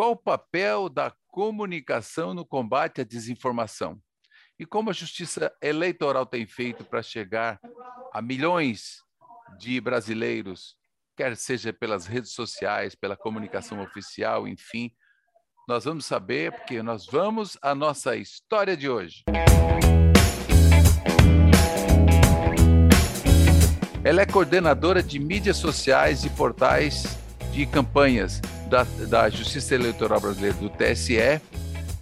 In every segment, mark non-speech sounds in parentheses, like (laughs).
qual o papel da comunicação no combate à desinformação? E como a justiça eleitoral tem feito para chegar a milhões de brasileiros, quer seja pelas redes sociais, pela comunicação oficial, enfim, nós vamos saber, porque nós vamos à nossa história de hoje. Ela é coordenadora de mídias sociais e portais de campanhas da, da Justiça Eleitoral Brasileira, do TSE,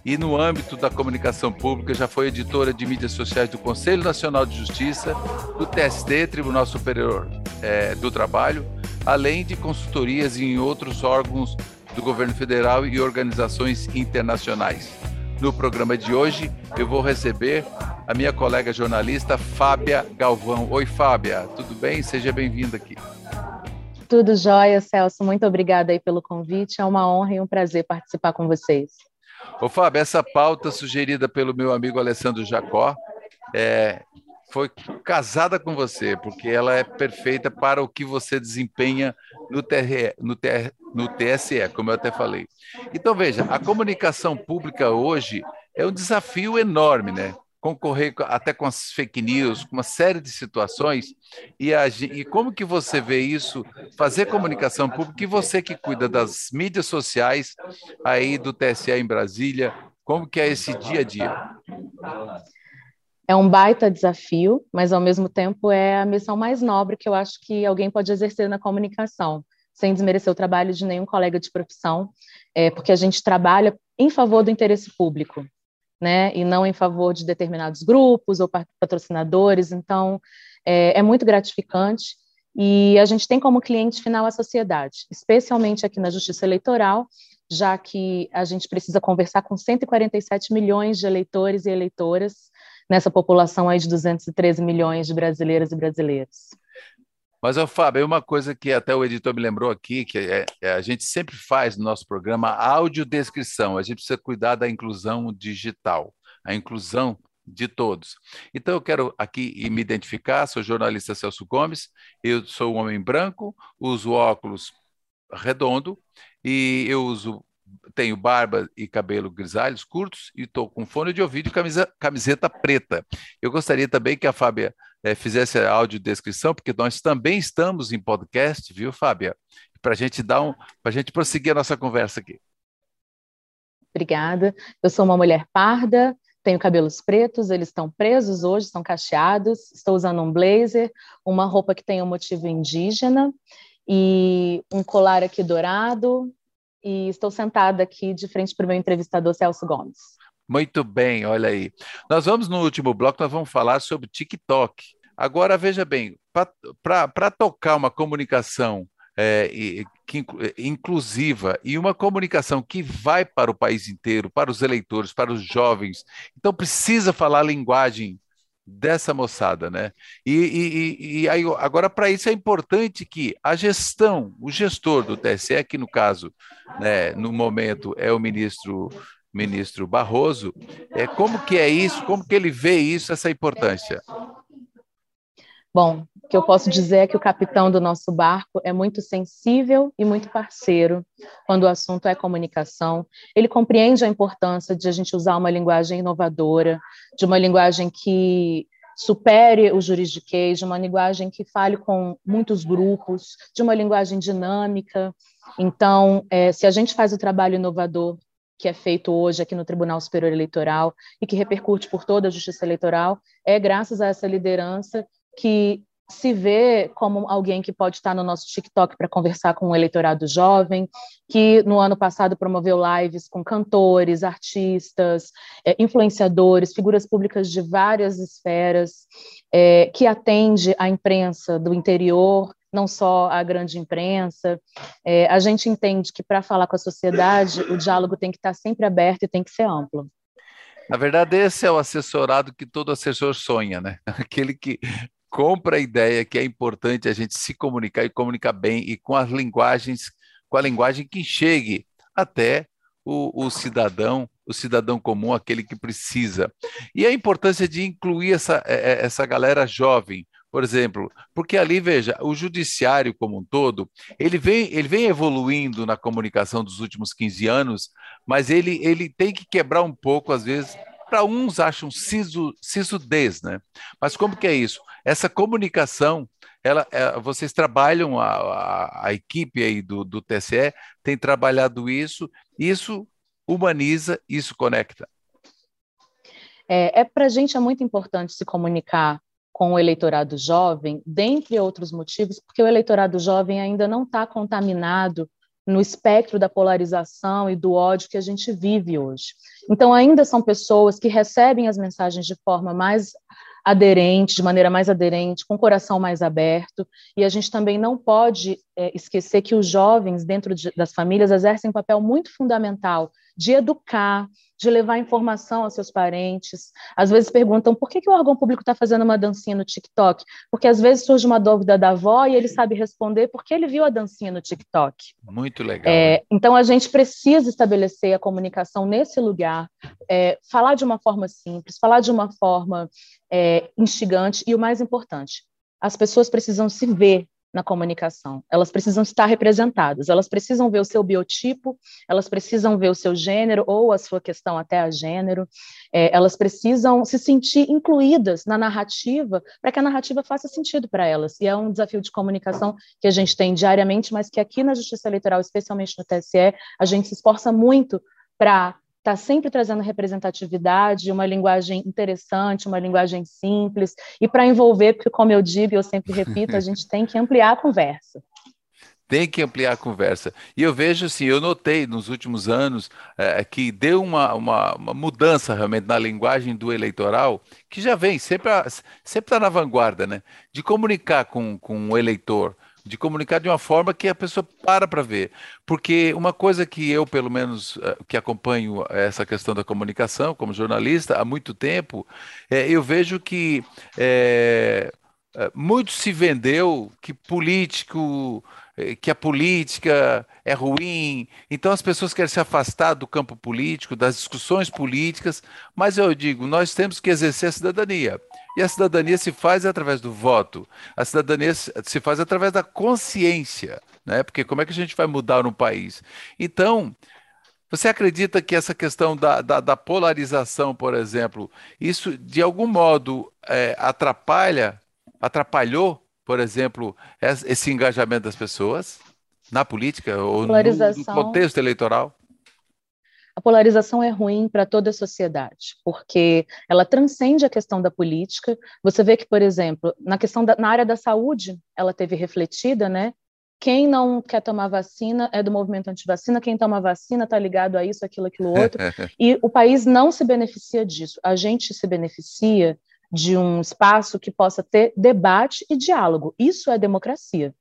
e no âmbito da comunicação pública já foi editora de mídias sociais do Conselho Nacional de Justiça, do TST, Tribunal Superior é, do Trabalho, além de consultorias em outros órgãos do governo federal e organizações internacionais. No programa de hoje, eu vou receber a minha colega jornalista Fábia Galvão. Oi, Fábia, tudo bem? Seja bem-vinda aqui. Tudo jóia, Celso. Muito obrigada aí pelo convite. É uma honra e um prazer participar com vocês. Ô, Fábio, essa pauta sugerida pelo meu amigo Alessandro Jacó é, foi casada com você, porque ela é perfeita para o que você desempenha no, TR, no, TR, no TSE, como eu até falei. Então, veja, a comunicação pública hoje é um desafio enorme, né? Concorrer até com as fake news, com uma série de situações, e, a, e como que você vê isso, fazer comunicação pública, e você que cuida das mídias sociais aí do TSE em Brasília, como que é esse dia a dia? É um baita desafio, mas ao mesmo tempo é a missão mais nobre que eu acho que alguém pode exercer na comunicação, sem desmerecer o trabalho de nenhum colega de profissão, é, porque a gente trabalha em favor do interesse público, né, e não em favor de determinados grupos ou patrocinadores. Então, é, é muito gratificante e a gente tem como cliente final a sociedade, especialmente aqui na Justiça Eleitoral, já que a gente precisa conversar com 147 milhões de eleitores e eleitoras nessa população aí de 213 milhões de brasileiras e brasileiros. Mas, ó, Fábio, uma coisa que até o editor me lembrou aqui, que é, é, a gente sempre faz no nosso programa, audiodescrição. A gente precisa cuidar da inclusão digital, a inclusão de todos. Então, eu quero aqui me identificar, sou jornalista Celso Gomes, eu sou um homem branco, uso óculos redondo e eu uso tenho barba e cabelo grisalhos curtos e estou com fone de ouvido e camisa, camiseta preta. Eu gostaria também que a Fábia é, fizesse a audiodescrição, porque nós também estamos em podcast, viu, Fábia? Para a gente dar um, para a gente prosseguir a nossa conversa aqui. Obrigada. Eu sou uma mulher parda, tenho cabelos pretos, eles estão presos hoje, estão cacheados. Estou usando um blazer, uma roupa que tem um motivo indígena e um colar aqui dourado, e estou sentada aqui de frente para o meu entrevistador Celso Gomes. Muito bem, olha aí. Nós vamos no último bloco, nós vamos falar sobre TikTok. Agora, veja bem, para tocar uma comunicação é, que, inclusiva e uma comunicação que vai para o país inteiro, para os eleitores, para os jovens, então precisa falar a linguagem dessa moçada, né? E, e, e aí, agora, para isso é importante que a gestão, o gestor do TSE, que no caso, né, no momento é o ministro ministro Barroso, é como que é isso, como que ele vê isso, essa importância? Bom, o que eu posso dizer é que o capitão do nosso barco é muito sensível e muito parceiro quando o assunto é comunicação. Ele compreende a importância de a gente usar uma linguagem inovadora, de uma linguagem que supere o juridiquês, de uma linguagem que fale com muitos grupos, de uma linguagem dinâmica. Então, é, se a gente faz o trabalho inovador que é feito hoje aqui no Tribunal Superior Eleitoral e que repercute por toda a Justiça Eleitoral, é graças a essa liderança que se vê como alguém que pode estar no nosso TikTok para conversar com o um eleitorado jovem, que no ano passado promoveu lives com cantores, artistas, é, influenciadores, figuras públicas de várias esferas, é, que atende a imprensa do interior, não só a grande imprensa. É, a gente entende que para falar com a sociedade, o diálogo tem que estar sempre aberto e tem que ser amplo. Na verdade, esse é o assessorado que todo assessor sonha, né? (laughs) Aquele que compra a ideia que é importante a gente se comunicar e comunicar bem e com as linguagens, com a linguagem que chegue até o, o, cidadão, o cidadão comum, aquele que precisa. E a importância de incluir essa, é, é, essa galera jovem. Por exemplo, porque ali, veja, o judiciário como um todo, ele vem, ele vem evoluindo na comunicação dos últimos 15 anos, mas ele, ele tem que quebrar um pouco, às vezes, para uns acham sisu, sisudez, né? Mas como que é isso? Essa comunicação, ela, é, vocês trabalham, a, a, a, equipe aí do, do TCE tem trabalhado isso, isso humaniza, isso conecta. É, é para a gente é muito importante se comunicar com o eleitorado jovem, dentre outros motivos, porque o eleitorado jovem ainda não está contaminado no espectro da polarização e do ódio que a gente vive hoje. Então, ainda são pessoas que recebem as mensagens de forma mais aderente, de maneira mais aderente, com o coração mais aberto, e a gente também não pode é, esquecer que os jovens, dentro de, das famílias, exercem um papel muito fundamental de educar, de levar informação aos seus parentes. Às vezes perguntam por que, que o órgão público está fazendo uma dancinha no TikTok? Porque às vezes surge uma dúvida da avó e ele sabe responder porque ele viu a dancinha no TikTok. Muito legal. É, então a gente precisa estabelecer a comunicação nesse lugar, é, falar de uma forma simples, falar de uma forma é, instigante e o mais importante, as pessoas precisam se ver na comunicação. Elas precisam estar representadas, elas precisam ver o seu biotipo, elas precisam ver o seu gênero ou a sua questão até a gênero, é, elas precisam se sentir incluídas na narrativa para que a narrativa faça sentido para elas. E é um desafio de comunicação que a gente tem diariamente, mas que aqui na Justiça Eleitoral, especialmente no TSE, a gente se esforça muito para está sempre trazendo representatividade, uma linguagem interessante, uma linguagem simples, e para envolver, porque, como eu digo, eu sempre repito, a gente tem que ampliar a conversa. (laughs) Tem que ampliar a conversa. E eu vejo assim, eu notei nos últimos anos é, que deu uma, uma, uma, mudança realmente na linguagem do eleitoral, que já vem, sempre está na vanguarda, né? De comunicar com, com o eleitor, de comunicar de uma forma que a pessoa para para ver. Porque uma coisa que eu, pelo menos, eh, que acompanho essa questão da comunicação como jornalista há muito tempo, é, eu vejo que é, muito se vendeu que político que a política é ruim, então as pessoas querem se afastar do campo político, das discussões políticas, mas eu digo, nós temos que exercer a cidadania. E a cidadania se faz através do voto. A cidadania se faz através da consciência, né? Porque como é que a gente vai mudar um país? Então, você acredita que essa questão da, da, da polarização, por exemplo, isso de algum modo é, atrapalha, atrapalhou, por exemplo, esse engajamento das pessoas na política ou no, no contexto eleitoral? A polarização é ruim para toda a sociedade, porque ela transcende a questão da política. Você vê que, por exemplo, na questão da, na área da saúde, ela teve refletida, né? Quem não quer tomar vacina é do movimento antivacina, quem toma vacina está ligado a isso, aquilo, aquilo outro. (laughs) e o país não se beneficia disso. A gente se beneficia de um espaço que possa ter debate e diálogo. Isso é democracia.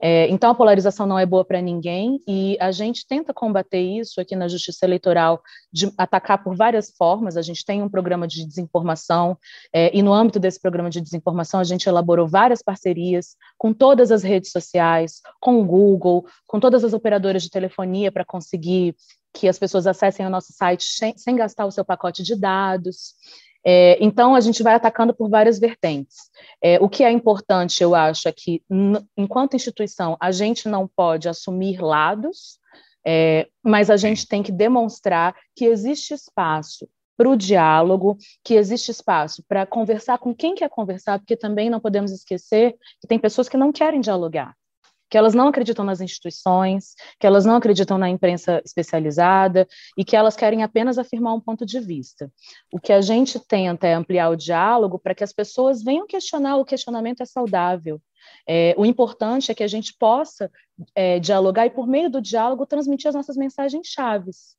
É, então, a polarização não é boa para ninguém e a gente tenta combater isso aqui na Justiça Eleitoral, de atacar por várias formas. A gente tem um programa de desinformação é, e, no âmbito desse programa de desinformação, a gente elaborou várias parcerias com todas as redes sociais, com o Google, com todas as operadoras de telefonia para conseguir que as pessoas acessem o nosso site sem, sem gastar o seu pacote de dados. É, então, a gente vai atacando por várias vertentes. É, o que é importante, eu acho, é que, enquanto instituição, a gente não pode assumir lados, é, mas a gente tem que demonstrar que existe espaço para o diálogo, que existe espaço para conversar com quem quer conversar, porque também não podemos esquecer que tem pessoas que não querem dialogar que elas não acreditam nas instituições, que elas não acreditam na imprensa especializada e que elas querem apenas afirmar um ponto de vista. O que a gente tenta é ampliar o diálogo para que as pessoas venham questionar, o questionamento é saudável. É, o importante é que a gente possa é, dialogar e, por meio do diálogo, transmitir as nossas mensagens chaves.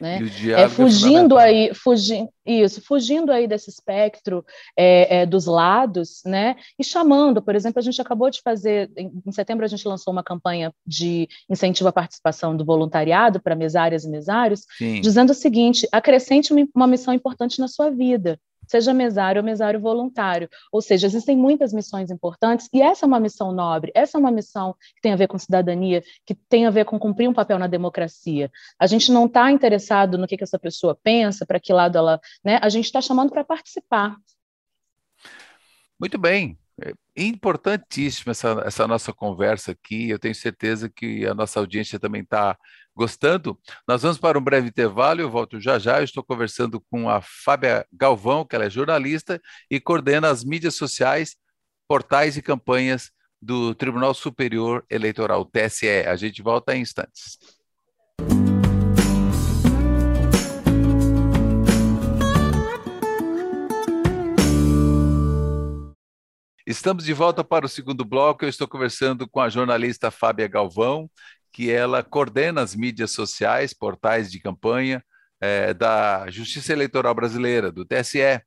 Né? É, fugindo é aí, fugindo, isso, fugindo aí desse espectro é, é, dos lados, né? E chamando, por exemplo, a gente acabou de fazer, em, em setembro a gente lançou uma campanha de incentivo à participação do voluntariado para mesárias e mesários, Sim. dizendo o seguinte: acrescente uma, uma missão importante na sua vida seja mesário ou mesário voluntário. Ou seja, existem muitas missões importantes e essa é uma missão nobre, essa é uma missão que tem a ver com cidadania, que tem a ver com cumprir um papel na democracia. A gente não está interessado no que, que essa pessoa pensa, para que lado ela. Né? A gente está chamando para participar. Muito bem. É importantíssima essa, essa nossa conversa aqui. Eu tenho certeza que a nossa audiência também está gostando. Nós vamos para um breve intervalo. Eu volto já já. Eu estou conversando com a Fábia Galvão, que ela é jornalista e coordena as mídias sociais, portais e campanhas do Tribunal Superior Eleitoral, TSE. A gente volta em instantes. Estamos de volta para o segundo bloco. Eu estou conversando com a jornalista Fábia Galvão, que ela coordena as mídias sociais, portais de campanha é, da Justiça Eleitoral Brasileira, do TSE.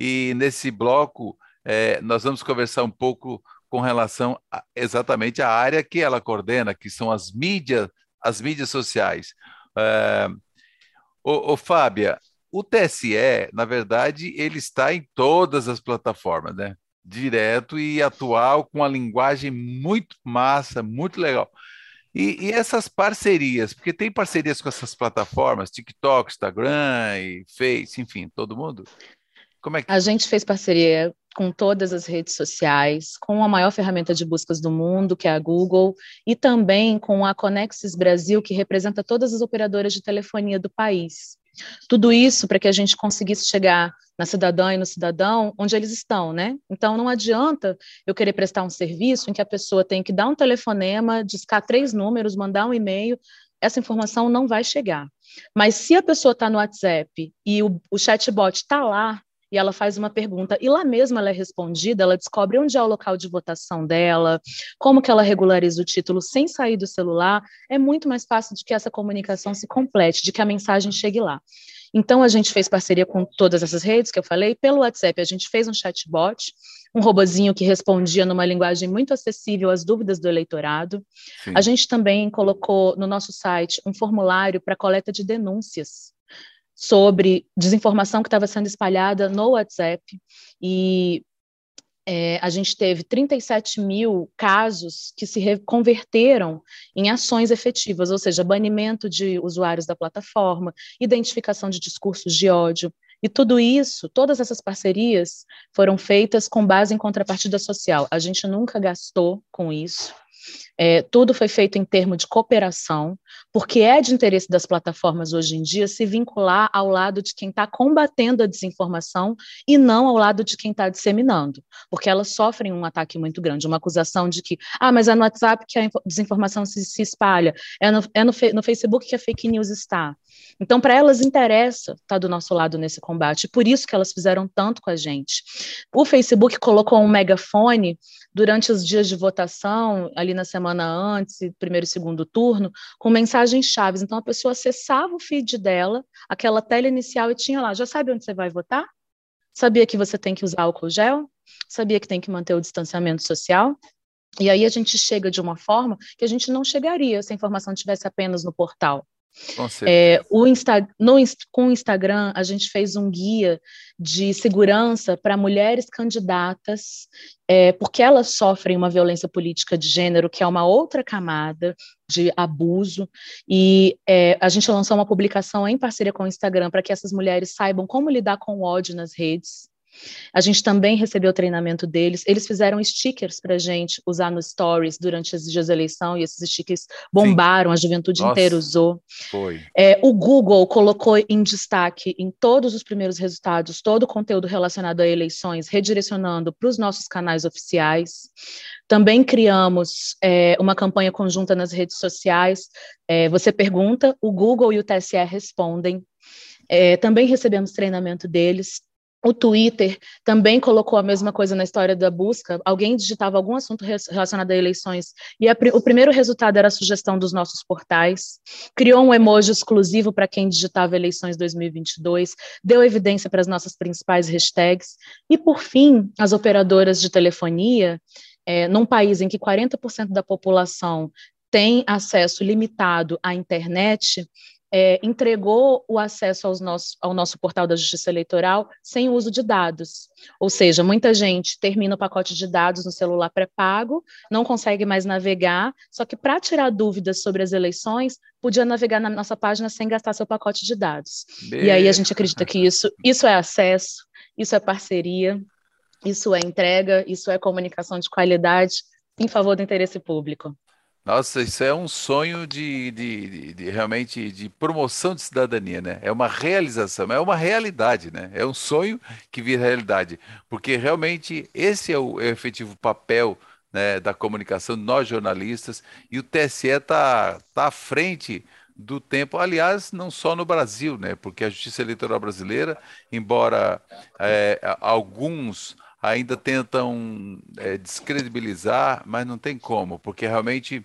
E nesse bloco, é, nós vamos conversar um pouco com relação a, exatamente à área que ela coordena, que são as mídias, as mídias sociais. É, ô, ô, Fábia, o TSE, na verdade, ele está em todas as plataformas, né? direto e atual, com uma linguagem muito massa, muito legal. E, e, essas parcerias, porque tem parcerias com essas plataformas, TikTok, Instagram e Face, enfim, todo mundo? Como é que... A gente fez parceria com todas as redes sociais, com a maior ferramenta de buscas do mundo, que é a Google, e também com a Conexis Brasil, que representa todas as operadoras de telefonia do país. Tudo isso para que a gente conseguisse chegar na cidadã e no cidadão onde eles estão, né? Então não adianta eu querer prestar um serviço em que a pessoa tem que dar um telefonema, discar três números, mandar um e-mail, essa informação não vai chegar. Mas se a pessoa está no WhatsApp e o, o chatbot está lá, e ela faz uma pergunta, e lá mesmo ela é respondida, ela descobre onde é o local de votação dela, como que ela regulariza o título sem sair do celular, é muito mais fácil de que essa comunicação se complete, de que a mensagem chegue lá. Então, a gente fez parceria com todas essas redes que eu falei. Pelo WhatsApp, a gente fez um chatbot, um robozinho que respondia numa linguagem muito acessível às dúvidas do eleitorado. Sim. A gente também colocou no nosso site um formulário para coleta de denúncias sobre desinformação que estava sendo espalhada no WhatsApp e é, a gente teve 37 mil casos que se converteram em ações efetivas, ou seja, banimento de usuários da plataforma, identificação de discursos de ódio. E tudo isso, todas essas parcerias foram feitas com base em contrapartida social. A gente nunca gastou com isso. É, tudo foi feito em termos de cooperação, porque é de interesse das plataformas hoje em dia se vincular ao lado de quem está combatendo a desinformação e não ao lado de quem está disseminando, porque elas sofrem um ataque muito grande, uma acusação de que, ah, mas é no WhatsApp que a desinformação se, se espalha, é, no, é no, no Facebook que a fake news está. Então, para elas interessa estar tá do nosso lado nesse combate, por isso que elas fizeram tanto com a gente. O Facebook colocou um megafone durante os dias de votação, ali na semana antes, primeiro e segundo turno, com mensagens chaves. Então, a pessoa acessava o feed dela, aquela tela inicial, e tinha lá: já sabe onde você vai votar? Sabia que você tem que usar álcool gel? Sabia que tem que manter o distanciamento social? E aí a gente chega de uma forma que a gente não chegaria se a informação tivesse apenas no portal. É, o Insta, no, com o Instagram, a gente fez um guia de segurança para mulheres candidatas, é, porque elas sofrem uma violência política de gênero, que é uma outra camada de abuso, e é, a gente lançou uma publicação em parceria com o Instagram para que essas mulheres saibam como lidar com o ódio nas redes. A gente também recebeu o treinamento deles. Eles fizeram stickers para a gente usar no Stories durante esses dias da eleição e esses stickers bombaram, Sim. a juventude Nossa, inteira usou. Foi. É, o Google colocou em destaque em todos os primeiros resultados todo o conteúdo relacionado a eleições, redirecionando para os nossos canais oficiais. Também criamos é, uma campanha conjunta nas redes sociais. É, você pergunta, o Google e o TSE respondem. É, também recebemos treinamento deles. O Twitter também colocou a mesma coisa na história da busca. Alguém digitava algum assunto relacionado a eleições e a, o primeiro resultado era a sugestão dos nossos portais. Criou um emoji exclusivo para quem digitava eleições 2022, deu evidência para as nossas principais hashtags. E, por fim, as operadoras de telefonia, é, num país em que 40% da população tem acesso limitado à internet, é, entregou o acesso aos nosso, ao nosso portal da Justiça Eleitoral sem uso de dados. Ou seja, muita gente termina o pacote de dados no celular pré-pago, não consegue mais navegar, só que para tirar dúvidas sobre as eleições, podia navegar na nossa página sem gastar seu pacote de dados. E aí a gente acredita que isso, isso é acesso, isso é parceria, Isso é entrega, isso é comunicação de qualidade em favor do interesse público. Nossa, isso é um sonho de, de, de, de, realmente de promoção de cidadania, né? É uma realização, é uma realidade, né? É um sonho que vira realidade, porque realmente esse é o, é o efetivo papel né, da comunicação, nós jornalistas, e o TSE está tá à frente do tempo, aliás, não só no Brasil, né? Porque a Justiça Eleitoral Brasileira, embora é, alguns ainda tentam é, descredibilizar, mas não tem como, porque realmente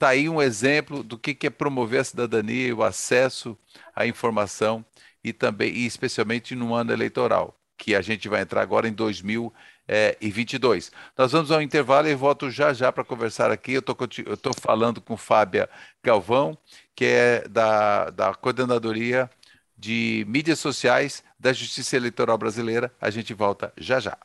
Está aí um exemplo do que, que é promover a cidadania e o acesso à informação e também, e especialmente no ano eleitoral, que a gente vai entrar agora em 2022. Nós vamos ao intervalo e volto já já para conversar aqui. Eu estou falando com Fábia Galvão, que é da, da coordenadoria de mídias sociais da Justiça Eleitoral Brasileira. A gente volta já já.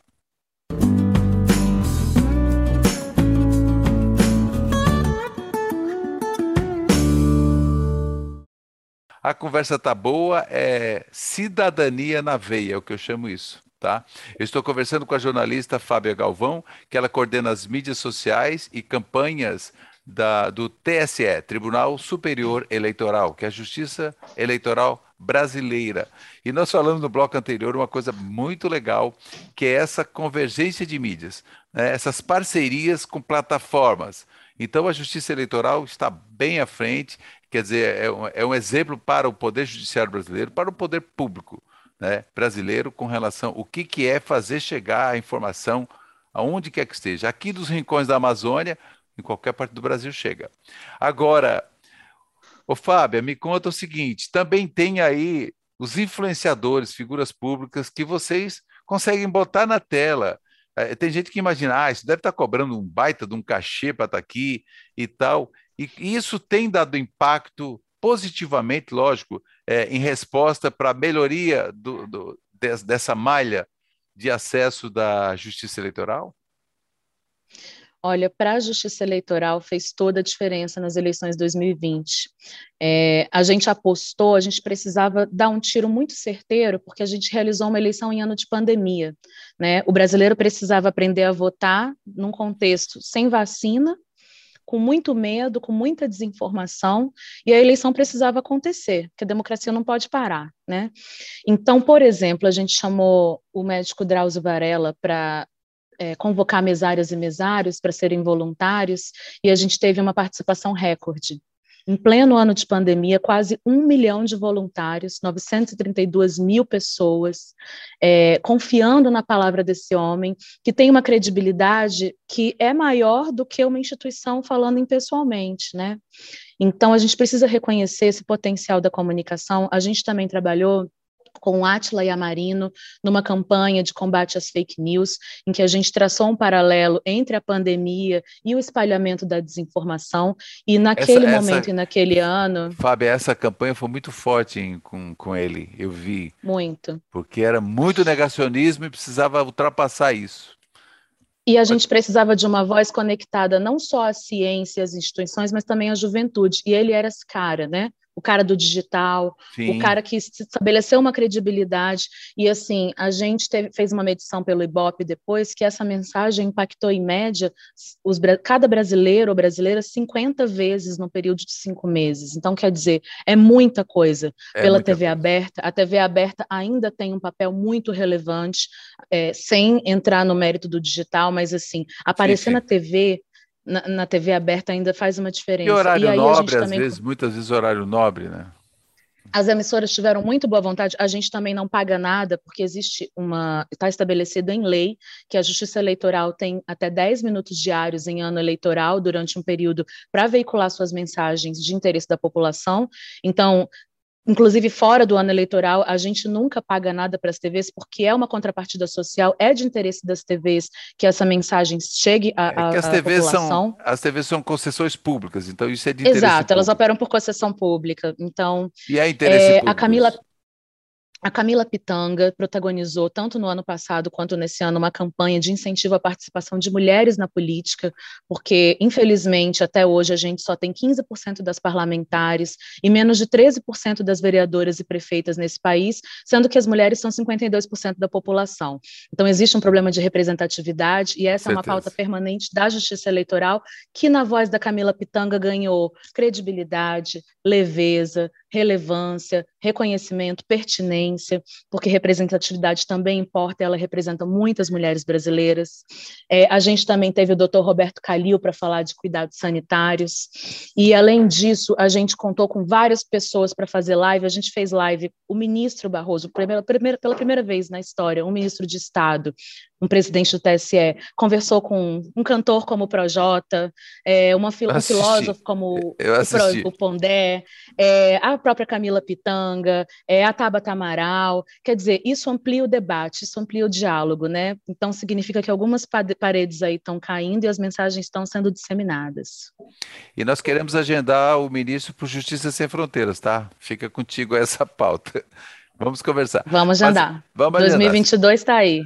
A conversa tá boa, é cidadania na veia, é o que eu chamo isso. Tá? Eu estou conversando com a jornalista Fábia Galvão, que ela coordena as mídias sociais e campanhas da, do TSE, Tribunal Superior Eleitoral, que é a Justiça Eleitoral Brasileira. E nós falamos no bloco anterior uma coisa muito legal, que é essa convergência de mídias, né? essas parcerias com plataformas. Então, a Justiça Eleitoral está bem à frente, quer dizer, é um, é um exemplo para o Poder Judiciário brasileiro, para o poder público né, brasileiro, com relação ao que, que é fazer chegar a informação aonde quer que esteja. Aqui dos rincões da Amazônia, em qualquer parte do Brasil chega. Agora, ô Fábio, me conta o seguinte: também tem aí os influenciadores, figuras públicas que vocês conseguem botar na tela é, tem gente que imagina, ah, isso deve estar tá cobrando um baita de um cachê para estar tá aqui e tal. E isso tem dado impacto positivamente, lógico, é, em resposta para a melhoria do, do, dessa malha de acesso da justiça eleitoral? Olha, para a Justiça Eleitoral fez toda a diferença nas eleições de 2020. É, a gente apostou, a gente precisava dar um tiro muito certeiro, porque a gente realizou uma eleição em ano de pandemia. Né? O brasileiro precisava aprender a votar num contexto sem vacina, com muito medo, com muita desinformação, e a eleição precisava acontecer, porque a democracia não pode parar, né? Então, por exemplo, a gente chamou o médico Drauzio Varela para é, convocar mesárias e mesários para serem voluntários, e a gente teve uma participação recorde. Em pleno ano de pandemia, quase um milhão de voluntários, 932 mil pessoas, é, confiando na palavra desse homem, que tem uma credibilidade que é maior do que uma instituição falando impessoalmente, né? Então, a gente precisa reconhecer esse potencial da comunicação. A gente também trabalhou com Atila Yamarino, numa campanha de combate às fake news, em que a gente traçou um paralelo entre a pandemia e o espalhamento da desinformação, e naquele essa, momento essa, e naquele ano... Fábio, essa campanha foi muito forte em, com, com ele, eu vi. Muito. Porque era muito negacionismo e precisava ultrapassar isso. E a gente precisava de uma voz conectada não só à ciência, às instituições, mas também à juventude. E ele era esse cara, né? O cara do digital, Sim. o cara que estabeleceu uma credibilidade. E assim, a gente teve, fez uma medição pelo Ibope depois que essa mensagem impactou em média os, cada brasileiro ou brasileira 50 vezes no período de cinco meses. Então, quer dizer, é muita coisa é pela muita TV coisa. aberta. A TV aberta ainda tem um papel muito relevante, é, sem entrar no mérito do digital, mas assim, aparecer sim, sim. na TV na, na, TV aberta ainda faz uma diferença. E horário e nobre, às vezes, muitas vezes horário nobre, né? As emissoras tiveram muito boa vontade, a gente também não paga nada, porque existe uma. Está estabelecido em lei que a Justiça Eleitoral tem até 10 minutos diários em ano eleitoral, durante um período, para veicular suas mensagens de interesse da população. Então, Inclusive, fora do ano eleitoral, a gente nunca paga nada para as TVs, porque é uma contrapartida social, é de interesse das TVs que essa mensagem chegue à, é as TVs população. São, as TVs são concessões públicas, então isso é de interesse Exato, público. elas operam por concessão pública. Então, e é interesse é, A Camila, a Camila Pitanga protagonizou, tanto no ano passado quanto nesse ano, uma campanha de incentivo à participação de mulheres na política, porque, infelizmente, até hoje a gente só tem 15% das parlamentares e menos de 13% das vereadoras e prefeitas nesse país, sendo que as mulheres são 52% da população. Então, existe um problema de representatividade e essa é uma pauta permanente da Justiça Eleitoral, que, na voz da Camila Pitanga, ganhou credibilidade, leveza, relevância, reconhecimento, pertinência, porque representatividade também importa, ela representa muitas mulheres brasileiras. É, a gente também teve o doutor Roberto Calil para falar de cuidados sanitários, e além disso, a gente contou com várias pessoas para fazer live, a gente fez live, o ministro Barroso, primeira, primeira, pela primeira vez na história, um ministro de Estado, um presidente do TSE, conversou com um cantor como o Projota, é, uma, um filósofo como o, o, Pondé, é, a própria Camila Pitanga, é, a Tabata Amaral. Quer dizer, isso amplia o debate, isso amplia o diálogo, né? Então significa que algumas paredes aí estão caindo e as mensagens estão sendo disseminadas. E nós queremos agendar o ministro por Justiça Sem Fronteiras, tá? Fica contigo essa pauta. Vamos conversar. Vamos andar. Vamos 2022 está aí.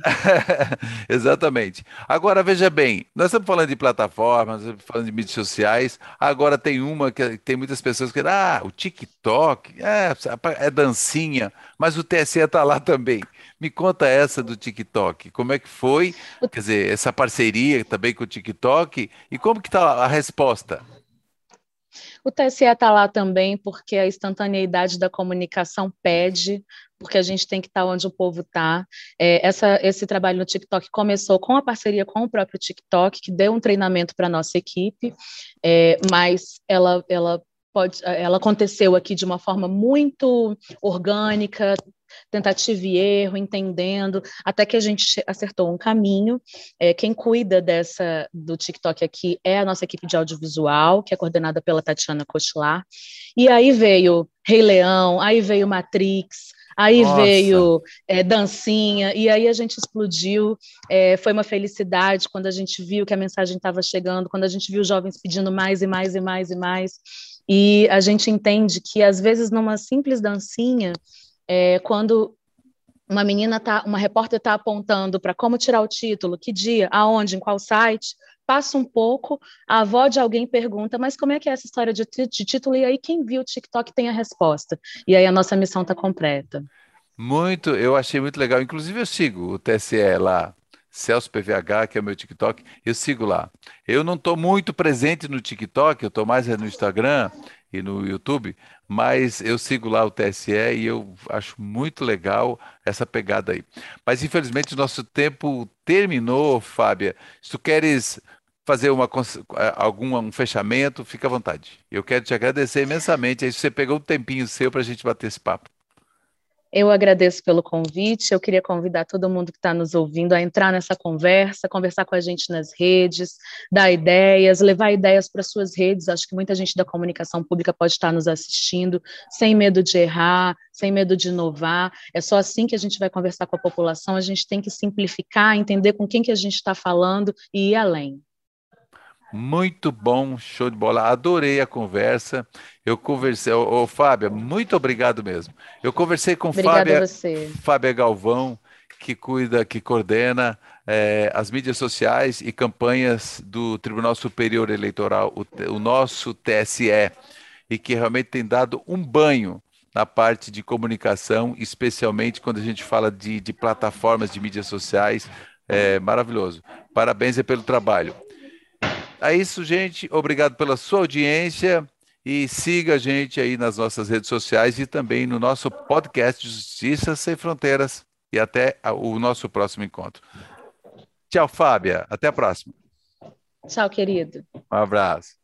(laughs) Exatamente. Agora, veja bem, nós estamos falando de plataformas, falando de mídias sociais. Agora tem uma que tem muitas pessoas que ah, o TikTok, é, é dancinha, mas o TSE está lá também. Me conta essa do TikTok. Como é que foi? Quer dizer, essa parceria também com o TikTok e como que está a resposta? O TSE está lá também porque a instantaneidade da comunicação pede, porque a gente tem que estar tá onde o povo está. É, esse trabalho no TikTok começou com a parceria com o próprio TikTok, que deu um treinamento para a nossa equipe, é, mas ela, ela Pode, ela aconteceu aqui de uma forma muito orgânica, tentativa e erro, entendendo, até que a gente acertou um caminho. É, quem cuida dessa do TikTok aqui é a nossa equipe de audiovisual, que é coordenada pela Tatiana Cochlar. E aí veio Rei Leão, aí veio Matrix, Aí Nossa. veio é, dancinha, e aí a gente explodiu. É, foi uma felicidade quando a gente viu que a mensagem estava chegando, quando a gente viu jovens pedindo mais e mais e mais e mais. E a gente entende que, às vezes, numa simples dancinha, é, quando uma menina tá, uma repórter está apontando para como tirar o título, que dia, aonde, em qual site, passa um pouco, a avó de alguém pergunta, mas como é que é essa história de, de título? E aí quem viu o TikTok tem a resposta. E aí a nossa missão está completa. Muito, eu achei muito legal. Inclusive eu sigo o TSE lá, Celso PVH, que é o meu TikTok, eu sigo lá. Eu não estou muito presente no TikTok, eu estou mais no Instagram e no YouTube, mas eu sigo lá o TSE e eu acho muito legal essa pegada aí. Mas infelizmente o nosso tempo terminou, Fábia. Se tu queres fazer uma, algum um fechamento, fica à vontade. Eu quero te agradecer imensamente. Aí você pegou um tempinho seu para a gente bater esse papo. Eu agradeço pelo convite. Eu queria convidar todo mundo que está nos ouvindo a entrar nessa conversa, conversar com a gente nas redes, dar ideias, levar ideias para suas redes. Acho que muita gente da comunicação pública pode estar nos assistindo, sem medo de errar, sem medo de inovar. É só assim que a gente vai conversar com a população. A gente tem que simplificar, entender com quem que a gente está falando e ir além. Muito bom, show de bola. Adorei a conversa. Eu conversei, ô, ô Fábia, muito obrigado mesmo. Eu conversei com Obrigada Fábia, Fábia Galvão, que cuida, que coordena é, as mídias sociais e campanhas do Tribunal Superior Eleitoral, o, o nosso TSE, e que realmente tem dado um banho na parte de comunicação, especialmente quando a gente fala de, de plataformas de mídias sociais. É maravilhoso. Parabéns pelo trabalho. É isso, gente. Obrigado pela sua audiência e siga a gente aí nas nossas redes sociais e também no nosso podcast Justiça Sem Fronteiras. E até o nosso próximo encontro. Tchau, Fábia. Até a próxima. Tchau, querido. Um abraço.